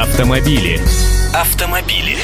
Автомобили. Автомобили.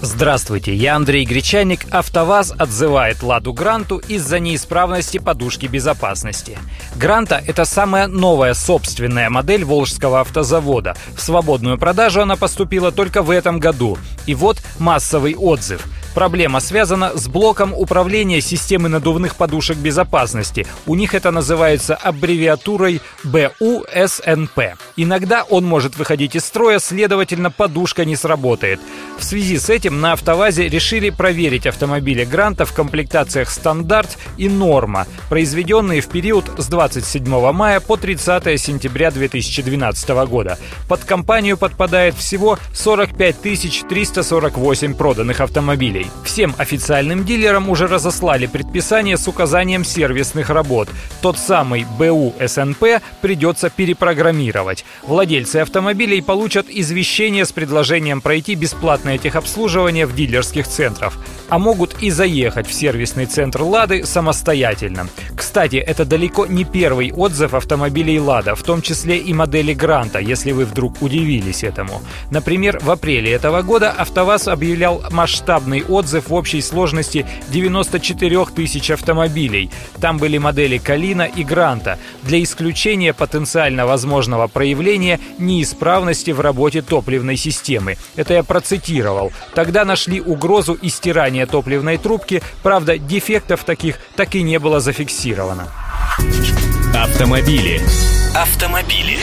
Здравствуйте, я Андрей Гречаник. АвтоВАЗ отзывает «Ладу Гранту» из-за неисправности подушки безопасности. «Гранта» — это самая новая собственная модель Волжского автозавода. В свободную продажу она поступила только в этом году. И вот массовый отзыв — Проблема связана с блоком управления системы надувных подушек безопасности. У них это называется аббревиатурой БУСНП. Иногда он может выходить из строя, следовательно, подушка не сработает. В связи с этим на «АвтоВАЗе» решили проверить автомобили «Гранта» в комплектациях «Стандарт» и «Норма», произведенные в период с 27 мая по 30 сентября 2012 года. Под компанию подпадает всего 45 348 проданных автомобилей. Всем официальным дилерам уже разослали предписание с указанием сервисных работ. Тот самый БУ СНП придется перепрограммировать. Владельцы автомобилей получат извещение с предложением пройти бесплатное техобслуживание в дилерских центрах а могут и заехать в сервисный центр «Лады» самостоятельно. Кстати, это далеко не первый отзыв автомобилей «Лада», в том числе и модели «Гранта», если вы вдруг удивились этому. Например, в апреле этого года «АвтоВАЗ» объявлял масштабный отзыв в общей сложности 94 тысяч автомобилей. Там были модели «Калина» и «Гранта» для исключения потенциально возможного проявления неисправности в работе топливной системы. Это я процитировал. Тогда нашли угрозу истирания топливной трубки, правда, дефектов таких так и не было зафиксировано. Автомобили. Автомобили.